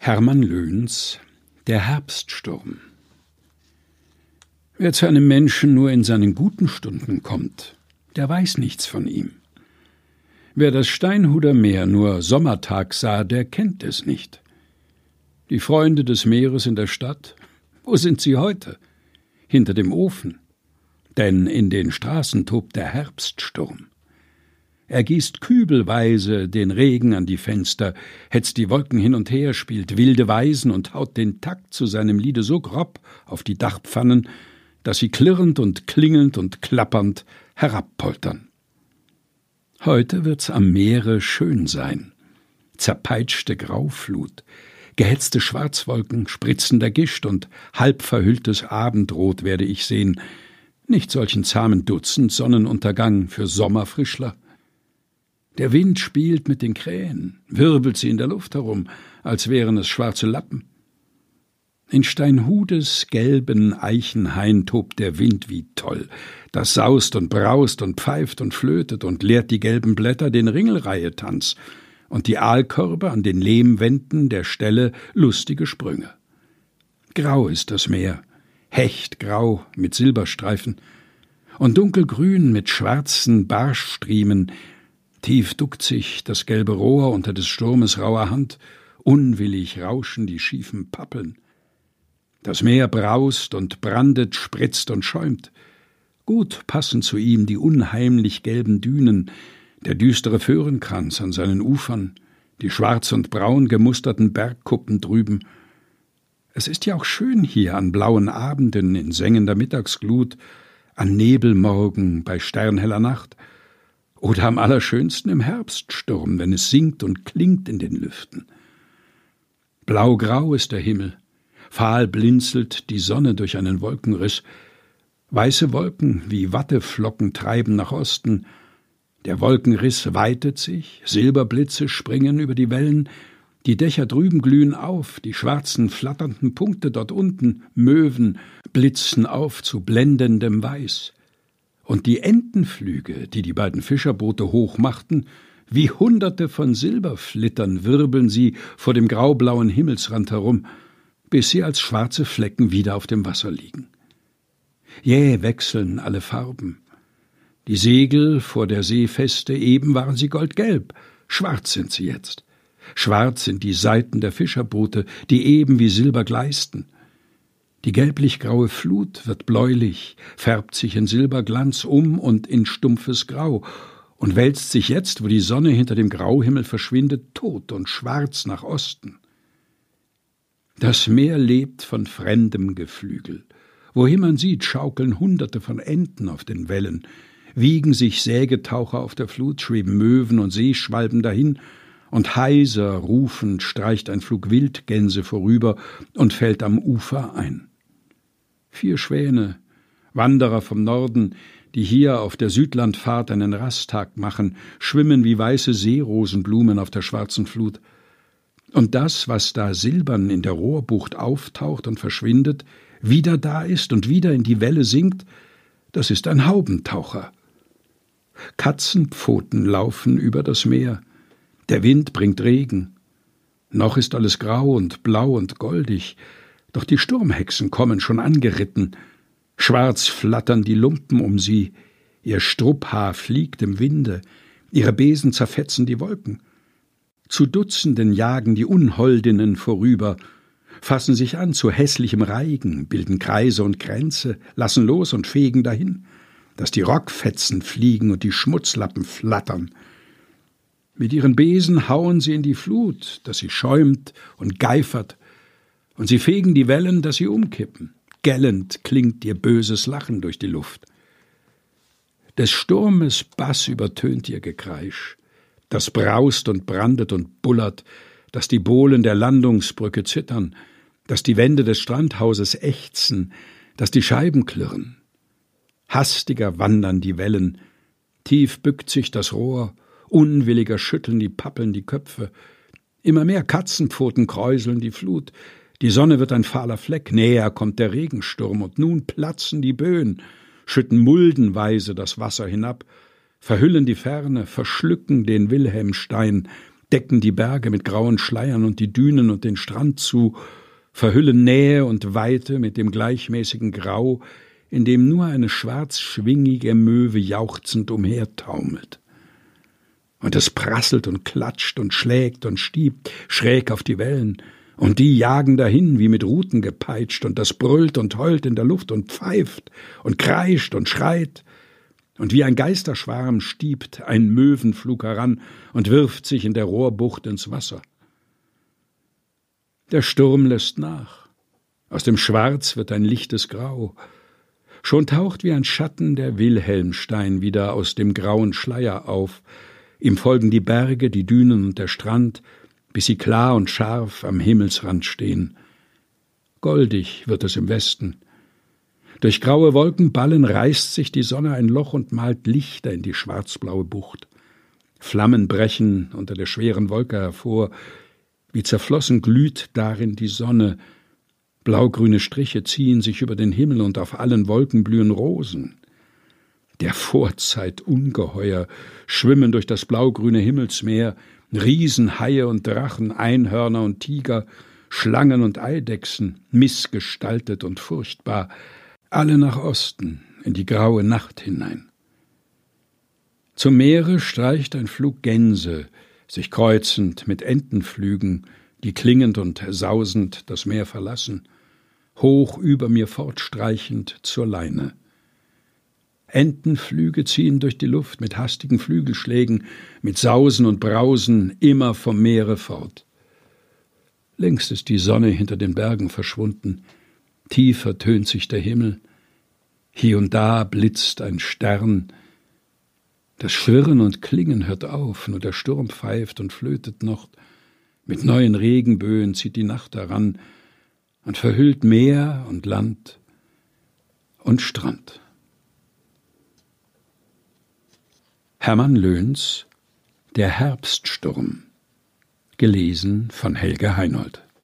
Hermann Löhns Der Herbststurm Wer zu einem Menschen nur in seinen guten Stunden kommt, der weiß nichts von ihm. Wer das Steinhuder Meer nur Sommertag sah, der kennt es nicht. Die Freunde des Meeres in der Stadt, wo sind sie heute? Hinter dem Ofen. Denn in den Straßen tobt der Herbststurm. Er gießt kübelweise den Regen an die Fenster, hetzt die Wolken hin und her, spielt wilde Weisen und haut den Takt zu seinem Liede so grob auf die Dachpfannen, dass sie klirrend und klingelnd und klappernd herabpoltern. Heute wird's am Meere schön sein. Zerpeitschte Grauflut, gehetzte Schwarzwolken, spritzender Gischt und halb verhülltes Abendrot werde ich sehen, nicht solchen zahmen Dutzend Sonnenuntergang für Sommerfrischler. Der Wind spielt mit den Krähen, wirbelt sie in der Luft herum, als wären es schwarze Lappen. In Steinhudes gelben Eichenhain tobt der Wind wie toll. Das saust und braust und pfeift und flötet und lehrt die gelben Blätter den Ringelreihetanz und die Aalkörbe an den Lehmwänden der Stelle lustige Sprünge. Grau ist das Meer, hechtgrau mit Silberstreifen und dunkelgrün mit schwarzen Barschstriemen, Tief duckt sich das gelbe Rohr unter des Sturmes rauer Hand, unwillig rauschen die schiefen Pappeln. Das Meer braust und brandet, spritzt und schäumt. Gut passen zu ihm die unheimlich gelben Dünen, der düstere Föhrenkranz an seinen Ufern, die schwarz und braun gemusterten Bergkuppen drüben. Es ist ja auch schön hier an blauen Abenden in sengender Mittagsglut, an Nebelmorgen bei sternheller Nacht – oder am allerschönsten im Herbststurm, wenn es singt und klingt in den Lüften. Blaugrau ist der Himmel, fahl blinzelt die Sonne durch einen Wolkenriss, weiße Wolken wie Watteflocken treiben nach Osten, der Wolkenriss weitet sich, Silberblitze springen über die Wellen, die Dächer drüben glühen auf, die schwarzen flatternden Punkte dort unten, Möwen, blitzen auf zu blendendem Weiß und die Entenflüge, die die beiden Fischerboote hochmachten, wie hunderte von Silberflittern wirbeln sie vor dem graublauen Himmelsrand herum, bis sie als schwarze Flecken wieder auf dem Wasser liegen. Jäh wechseln alle Farben. Die Segel vor der Seefeste eben waren sie goldgelb, schwarz sind sie jetzt. Schwarz sind die Seiten der Fischerboote, die eben wie Silber gleisten. Die gelblich-graue Flut wird bläulich, färbt sich in Silberglanz um und in stumpfes Grau und wälzt sich jetzt, wo die Sonne hinter dem Grauhimmel verschwindet, tot und schwarz nach Osten. Das Meer lebt von fremdem Geflügel. Wohin man sieht, schaukeln Hunderte von Enten auf den Wellen, wiegen sich Sägetaucher auf der Flut, schweben Möwen und Seeschwalben dahin, und heiser rufend streicht ein Flug Wildgänse vorüber und fällt am Ufer ein. Vier Schwäne, Wanderer vom Norden, die hier auf der Südlandfahrt einen Rasttag machen, schwimmen wie weiße Seerosenblumen auf der schwarzen Flut. Und das, was da silbern in der Rohrbucht auftaucht und verschwindet, wieder da ist und wieder in die Welle sinkt, das ist ein Haubentaucher. Katzenpfoten laufen über das Meer. Der Wind bringt Regen. Noch ist alles grau und blau und goldig, doch die Sturmhexen kommen schon angeritten, schwarz flattern die Lumpen um sie, ihr Strupphaar fliegt im Winde, ihre Besen zerfetzen die Wolken. Zu Dutzenden jagen die Unholdinnen vorüber, fassen sich an zu hässlichem Reigen, bilden Kreise und Kränze, lassen los und fegen dahin, dass die Rockfetzen fliegen und die Schmutzlappen flattern. Mit ihren Besen hauen sie in die Flut, dass sie schäumt und geifert, und sie fegen die Wellen, dass sie umkippen. Gellend klingt ihr böses Lachen durch die Luft. Des Sturmes Bass übertönt ihr Gekreisch, das braust und brandet und bullert, dass die Bohlen der Landungsbrücke zittern, dass die Wände des Strandhauses ächzen, dass die Scheiben klirren. Hastiger wandern die Wellen, tief bückt sich das Rohr, unwilliger schütteln die Pappeln die Köpfe, immer mehr Katzenpfoten kräuseln die Flut, die Sonne wird ein fahler Fleck, näher kommt der Regensturm, und nun platzen die Böen, schütten muldenweise das Wasser hinab, verhüllen die Ferne, verschlücken den Wilhelmstein, decken die Berge mit grauen Schleiern und die Dünen und den Strand zu, verhüllen Nähe und Weite mit dem gleichmäßigen Grau, in dem nur eine schwarzschwingige Möwe jauchzend umhertaumelt. Und es prasselt und klatscht und schlägt und stiebt schräg auf die Wellen, und die jagen dahin wie mit Ruten gepeitscht, und das brüllt und heult in der Luft und pfeift und kreischt und schreit, und wie ein Geisterschwarm stiebt ein Möwenflug heran und wirft sich in der Rohrbucht ins Wasser. Der Sturm lässt nach. Aus dem Schwarz wird ein lichtes Grau. Schon taucht wie ein Schatten der Wilhelmstein wieder aus dem grauen Schleier auf. Ihm folgen die Berge, die Dünen und der Strand, bis sie klar und scharf am Himmelsrand stehen. Goldig wird es im Westen. Durch graue Wolkenballen reißt sich die Sonne ein Loch und malt Lichter in die schwarzblaue Bucht. Flammen brechen unter der schweren Wolke hervor, wie zerflossen glüht darin die Sonne, blaugrüne Striche ziehen sich über den Himmel und auf allen Wolken blühen Rosen. Der Vorzeit Ungeheuer schwimmen durch das blaugrüne Himmelsmeer, Riesenhaie und Drachen, Einhörner und Tiger, Schlangen und Eidechsen, missgestaltet und furchtbar, alle nach Osten, in die graue Nacht hinein. Zum Meere streicht ein Flug Gänse, sich kreuzend mit Entenflügen, die klingend und sausend das Meer verlassen, hoch über mir fortstreichend zur Leine. Entenflüge ziehen durch die Luft mit hastigen Flügelschlägen, mit Sausen und Brausen immer vom Meere fort. Längst ist die Sonne hinter den Bergen verschwunden, tiefer tönt sich der Himmel, hier und da blitzt ein Stern, das Schwirren und Klingen hört auf, nur der Sturm pfeift und flötet noch, mit neuen Regenböen zieht die Nacht heran und verhüllt Meer und Land und Strand. Hermann Löhns Der Herbststurm. Gelesen von Helge Heinold